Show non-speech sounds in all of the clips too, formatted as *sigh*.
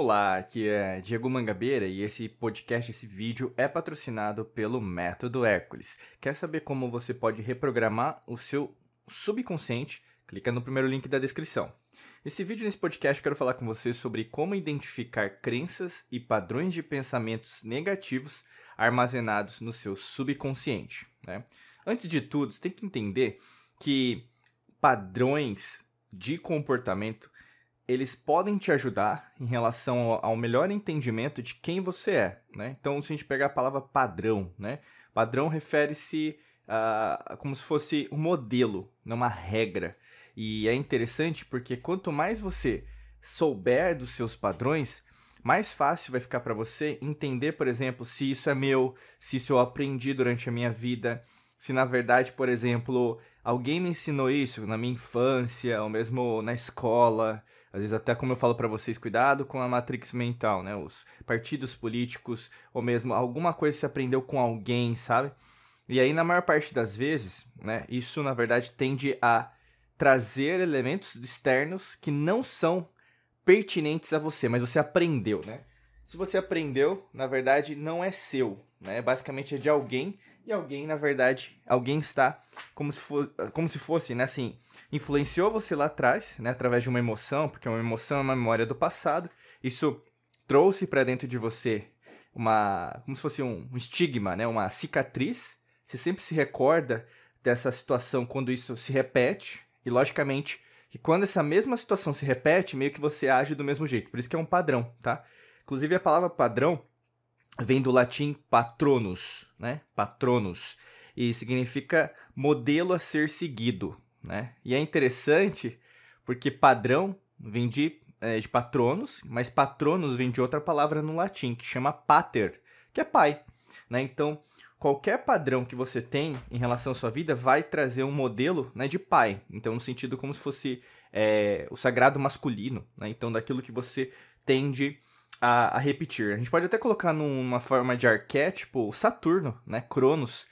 Olá, aqui é Diego Mangabeira e esse podcast, esse vídeo é patrocinado pelo Método Hércules. Quer saber como você pode reprogramar o seu subconsciente? Clica no primeiro link da descrição. Nesse vídeo, nesse podcast, eu quero falar com você sobre como identificar crenças e padrões de pensamentos negativos armazenados no seu subconsciente. Né? Antes de tudo, você tem que entender que padrões de comportamento eles podem te ajudar em relação ao melhor entendimento de quem você é, né? Então, se a gente pegar a palavra padrão, né? Padrão refere-se a como se fosse um modelo, não uma regra. E é interessante porque quanto mais você souber dos seus padrões, mais fácil vai ficar para você entender, por exemplo, se isso é meu, se isso eu aprendi durante a minha vida, se na verdade, por exemplo, alguém me ensinou isso na minha infância, ou mesmo na escola, às vezes até como eu falo para vocês, cuidado com a matrix mental, né? Os partidos políticos, ou mesmo alguma coisa que você aprendeu com alguém, sabe? E aí, na maior parte das vezes, né, isso na verdade tende a trazer elementos externos que não são pertinentes a você, mas você aprendeu, né? Se você aprendeu, na verdade, não é seu, né? Basicamente é de alguém e alguém, na verdade, alguém está como se, for, como se fosse, né, assim, influenciou você lá atrás, né, através de uma emoção, porque uma emoção é uma memória do passado. Isso trouxe para dentro de você uma, como se fosse um, um estigma, né, uma cicatriz. Você sempre se recorda dessa situação quando isso se repete e logicamente que quando essa mesma situação se repete, meio que você age do mesmo jeito. Por isso que é um padrão, tá? Inclusive a palavra padrão vem do latim patronus, né? Patronus. E significa modelo a ser seguido, né? E é interessante porque padrão vem de, é, de patronos, mas patronos vem de outra palavra no latim, que chama pater, que é pai, né? Então, qualquer padrão que você tem em relação à sua vida vai trazer um modelo né, de pai. Então, no sentido como se fosse é, o sagrado masculino, né? Então, daquilo que você tende a, a, repetir. A gente pode até colocar numa forma de arquétipo Saturno, né? Cronos,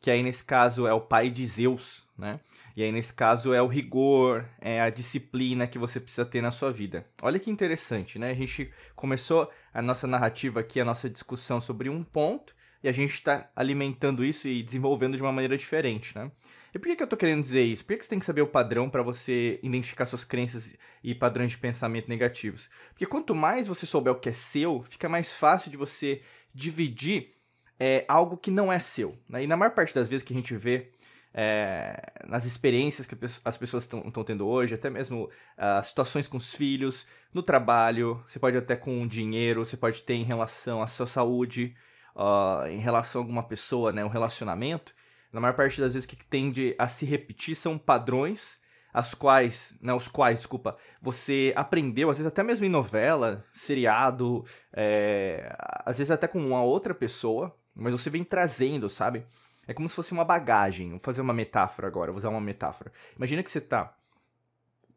que aí nesse caso é o pai de Zeus, né? E aí nesse caso é o rigor, é a disciplina que você precisa ter na sua vida. Olha que interessante, né? A gente começou a nossa narrativa aqui, a nossa discussão sobre um ponto, e a gente está alimentando isso e desenvolvendo de uma maneira diferente, né? E por que, que eu estou querendo dizer isso? Por que, que você tem que saber o padrão para você identificar suas crenças e padrões de pensamento negativos? Porque quanto mais você souber o que é seu, fica mais fácil de você dividir é, algo que não é seu. Né? E na maior parte das vezes que a gente vê é, nas experiências que as pessoas estão tendo hoje, até mesmo uh, situações com os filhos, no trabalho, você pode até com dinheiro, você pode ter em relação à sua saúde, uh, em relação a alguma pessoa, né, um relacionamento, na maior parte das vezes que tende a se repetir são padrões as quais, né, os quais, desculpa, você aprendeu, às vezes até mesmo em novela, seriado, é, às vezes até com uma outra pessoa, mas você vem trazendo, sabe? É como se fosse uma bagagem. Vou fazer uma metáfora agora, vou usar uma metáfora. Imagina que você tá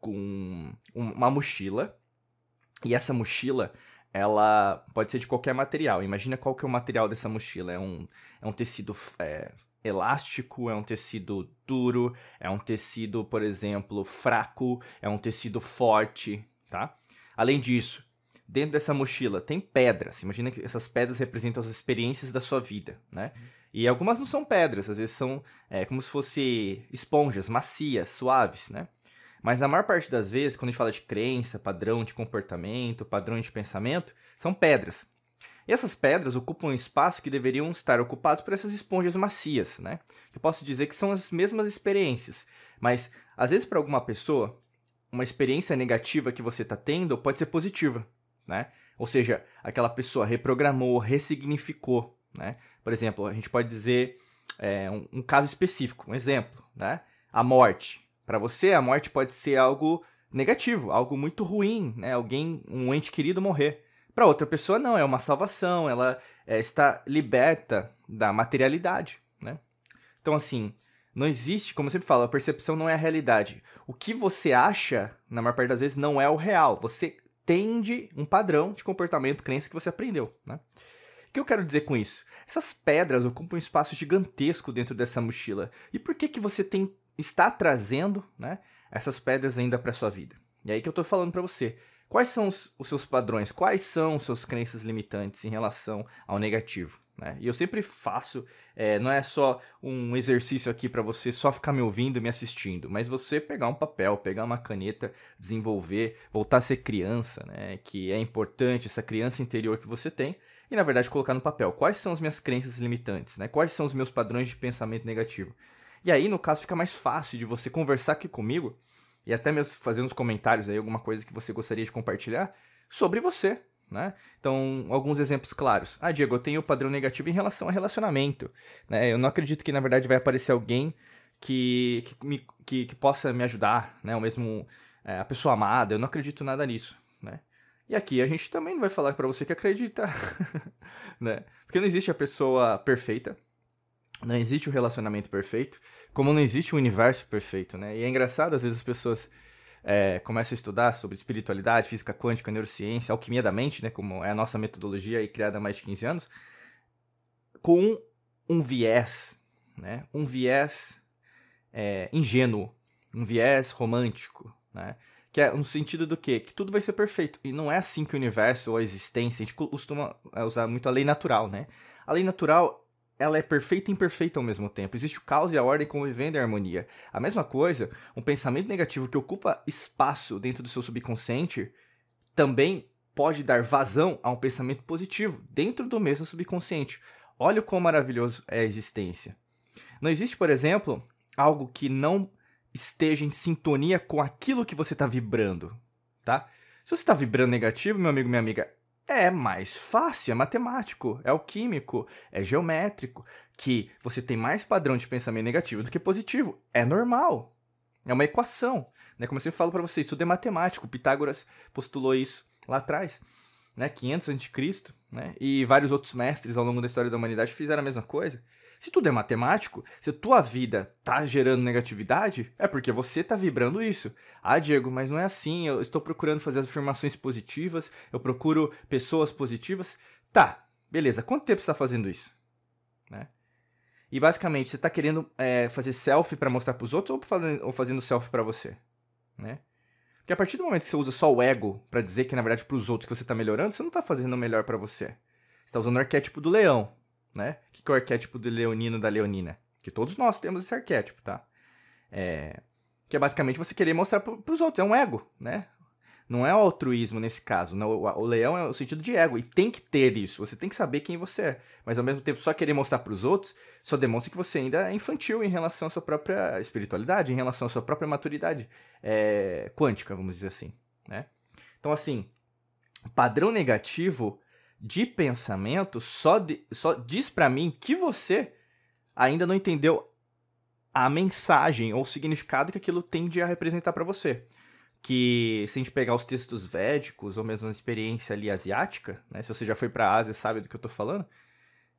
com uma mochila, e essa mochila, ela pode ser de qualquer material. Imagina qual que é o material dessa mochila. É um, é um tecido é, elástico, é um tecido duro, é um tecido, por exemplo, fraco, é um tecido forte, tá? Além disso, dentro dessa mochila tem pedras. Imagina que essas pedras representam as experiências da sua vida, né? E algumas não são pedras, às vezes são é, como se fossem esponjas macias, suaves, né? Mas na maior parte das vezes, quando a gente fala de crença, padrão de comportamento, padrão de pensamento, são pedras. E essas pedras ocupam um espaço que deveriam estar ocupados por essas esponjas macias, né? Que eu posso dizer que são as mesmas experiências, mas às vezes para alguma pessoa, uma experiência negativa que você está tendo pode ser positiva, né? Ou seja, aquela pessoa reprogramou, ressignificou, né? Por exemplo, a gente pode dizer é, um, um caso específico, um exemplo, né? A morte. Para você, a morte pode ser algo negativo, algo muito ruim, né? Alguém, um ente querido morrer. Para outra pessoa, não, é uma salvação, ela é, está liberta da materialidade, né? Então, assim, não existe, como eu sempre falo, a percepção não é a realidade. O que você acha, na maior parte das vezes, não é o real. Você tende um padrão de comportamento, crença que você aprendeu, né? O que eu quero dizer com isso? Essas pedras ocupam um espaço gigantesco dentro dessa mochila. E por que que você tem está trazendo, né, essas pedras ainda para sua vida? E aí que eu estou falando para você. Quais são os, os seus padrões? Quais são os seus crenças limitantes em relação ao negativo? Né? E eu sempre faço, é, não é só um exercício aqui para você só ficar me ouvindo, me assistindo, mas você pegar um papel, pegar uma caneta, desenvolver, voltar a ser criança, né? Que é importante essa criança interior que você tem e na verdade colocar no papel quais são as minhas crenças limitantes, né? Quais são os meus padrões de pensamento negativo. E aí, no caso, fica mais fácil de você conversar aqui comigo e até mesmo fazer uns comentários aí, alguma coisa que você gostaria de compartilhar sobre você, né? Então, alguns exemplos claros. Ah, Diego, eu tenho padrão negativo em relação a relacionamento. Né? Eu não acredito que, na verdade, vai aparecer alguém que, que, me, que, que possa me ajudar, né? Ou mesmo é, a pessoa amada. Eu não acredito nada nisso, né? E aqui a gente também não vai falar para você que acredita, *laughs* né? Porque não existe a pessoa perfeita, não existe o relacionamento perfeito, como não existe o universo perfeito, né? E é engraçado, às vezes, as pessoas é, começa a estudar sobre espiritualidade, física quântica, neurociência, alquimia da mente, né, como é a nossa metodologia aí, criada há mais de 15 anos, com um viés, né, um viés é, ingênuo, um viés romântico, né, que é no sentido do quê? Que tudo vai ser perfeito. E não é assim que o universo ou a existência, a gente costuma usar muito a lei natural, né? A lei natural ela é perfeita e imperfeita ao mesmo tempo. Existe o caos e a ordem convivendo em harmonia. A mesma coisa, um pensamento negativo que ocupa espaço dentro do seu subconsciente também pode dar vazão a um pensamento positivo dentro do mesmo subconsciente. Olha o quão maravilhoso é a existência. Não existe, por exemplo, algo que não esteja em sintonia com aquilo que você está vibrando, tá? Se você está vibrando negativo, meu amigo, minha amiga, é mais fácil, é matemático, é alquímico, é geométrico, que você tem mais padrão de pensamento negativo do que positivo. É normal. É uma equação. Né? Como eu sempre falo para vocês, tudo é matemático. Pitágoras postulou isso lá atrás, né? 500 a.C., né? E vários outros mestres ao longo da história da humanidade fizeram a mesma coisa. Se tudo é matemático, se tua vida tá gerando negatividade, é porque você tá vibrando isso. Ah, Diego, mas não é assim. Eu estou procurando fazer afirmações positivas, eu procuro pessoas positivas. Tá, beleza. Quanto tempo você está fazendo isso? Né? E basicamente, você está querendo é, fazer selfie para mostrar para os outros ou fazendo, selfie para você? Né? Porque a partir do momento que você usa só o ego para dizer que na verdade para os outros que você está melhorando, você não está fazendo o melhor para você. Você está usando o arquétipo do leão né? O que é o arquétipo do leonino da leonina? Que todos nós temos esse arquétipo, tá? É... Que é basicamente você querer mostrar para os outros, é um ego, né? Não é o altruísmo nesse caso. Não, o, leão é o sentido de ego. E tem que ter isso. Você tem que saber quem você é. Mas ao mesmo tempo, só querer mostrar para os outros só demonstra que você ainda é infantil em relação à sua própria espiritualidade, em relação à sua própria maturidade é, quântica, vamos dizer assim. Né? Então, assim, padrão negativo de pensamento só, de, só diz para mim que você ainda não entendeu a mensagem ou o significado que aquilo tende a representar para você. Que se a gente pegar os textos védicos ou mesmo a experiência ali asiática, né, se você já foi para a Ásia sabe do que eu tô falando,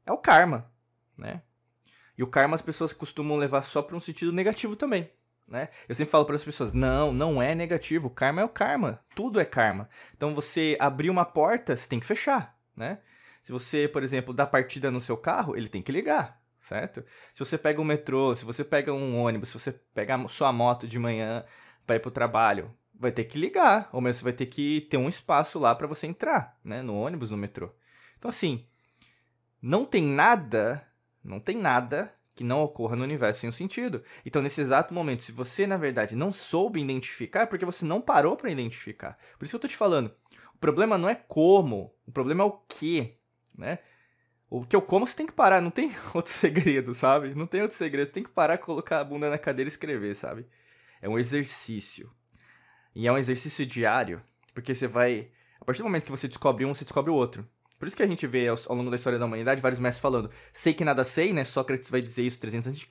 é o karma, né? E o karma as pessoas costumam levar só para um sentido negativo também, né? Eu sempre falo para as pessoas, não, não é negativo, o karma é o karma, tudo é karma. Então você abrir uma porta, você tem que fechar né? Se você, por exemplo, dá partida no seu carro, ele tem que ligar, certo? Se você pega um metrô, se você pega um ônibus, se você pega sua moto de manhã para ir para o trabalho, vai ter que ligar, ou mesmo você vai ter que ter um espaço lá para você entrar, né? No ônibus, no metrô. Então, assim, não tem nada, não tem nada que não ocorra no universo sem um sentido. Então, nesse exato momento, se você, na verdade, não soube identificar, é porque você não parou para identificar. Por isso que eu tô te falando. O problema não é como, o problema é o que, né? O que eu como você tem que parar, não tem *laughs* outro segredo, sabe? Não tem outro segredo, você tem que parar, colocar a bunda na cadeira e escrever, sabe? É um exercício. E é um exercício diário, porque você vai. A partir do momento que você descobre um, você descobre o outro. Por isso que a gente vê ao, longo da história da humanidade vários mestres falando: sei que nada sei, né? Sócrates vai dizer isso 300 a.C.,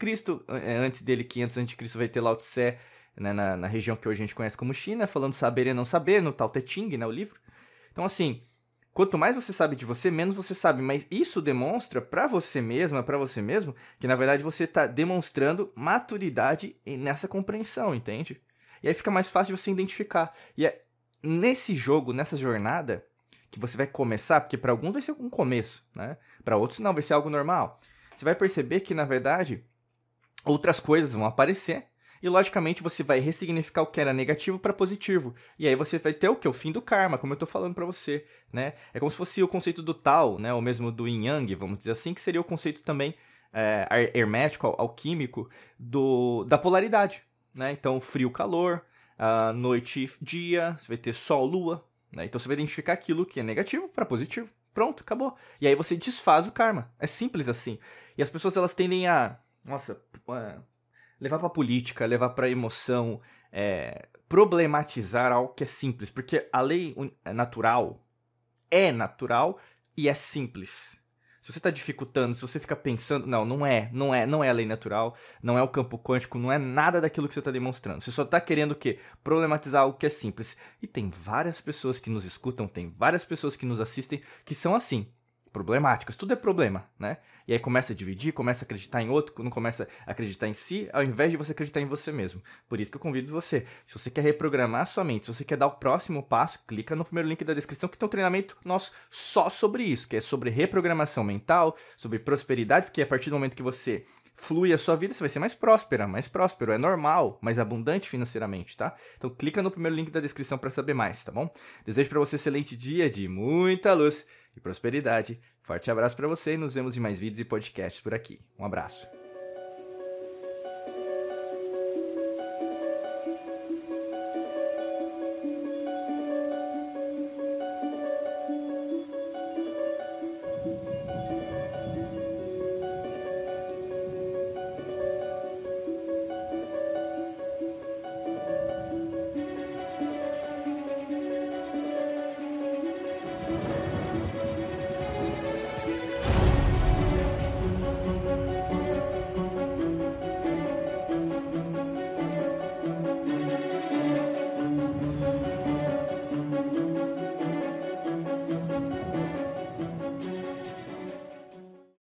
é, antes dele 500 a.C. vai ter Lao Tse, né? na, na região que hoje a gente conhece como China, falando saber e não saber, no Tao Te Ching, né? O livro. Então, assim, quanto mais você sabe de você, menos você sabe. Mas isso demonstra para você mesma, para você mesmo, que na verdade você está demonstrando maturidade nessa compreensão, entende? E aí fica mais fácil de você identificar. E é nesse jogo, nessa jornada, que você vai começar, porque para alguns vai ser um começo, né? Para outros não, vai ser algo normal. Você vai perceber que na verdade outras coisas vão aparecer e logicamente você vai ressignificar o que era negativo para positivo. E aí você vai ter o que? O fim do karma, como eu tô falando para você, né? É como se fosse o conceito do Tao, né? Ou mesmo do Yin Yang, vamos dizer assim, que seria o conceito também é, hermético, alquímico, do, da polaridade, né? Então, frio, calor, noite, dia, você vai ter sol, lua, né? Então você vai identificar aquilo que é negativo para positivo. Pronto, acabou. E aí você desfaz o karma. É simples assim. E as pessoas elas tendem a, nossa, é, levar para política, levar para emoção, é, problematizar algo que é simples, porque a lei é natural é natural e é simples. Se você está dificultando, se você fica pensando, não, não é, não é, não é a lei natural, não é o campo quântico, não é nada daquilo que você está demonstrando. Você só está querendo o quê? Problematizar algo que é simples. E tem várias pessoas que nos escutam, tem várias pessoas que nos assistem que são assim problemáticas, tudo é problema, né? E aí começa a dividir, começa a acreditar em outro, não começa a acreditar em si, ao invés de você acreditar em você mesmo. Por isso que eu convido você, se você quer reprogramar sua mente, se você quer dar o próximo passo, clica no primeiro link da descrição que tem um treinamento nosso só sobre isso, que é sobre reprogramação mental, sobre prosperidade, porque a partir do momento que você flui a sua vida, você vai ser mais próspera, mais próspero, é normal, mais abundante financeiramente, tá? Então clica no primeiro link da descrição para saber mais, tá bom? Desejo para você um excelente dia de muita luz e prosperidade. Forte abraço para você e nos vemos em mais vídeos e podcasts por aqui. Um abraço.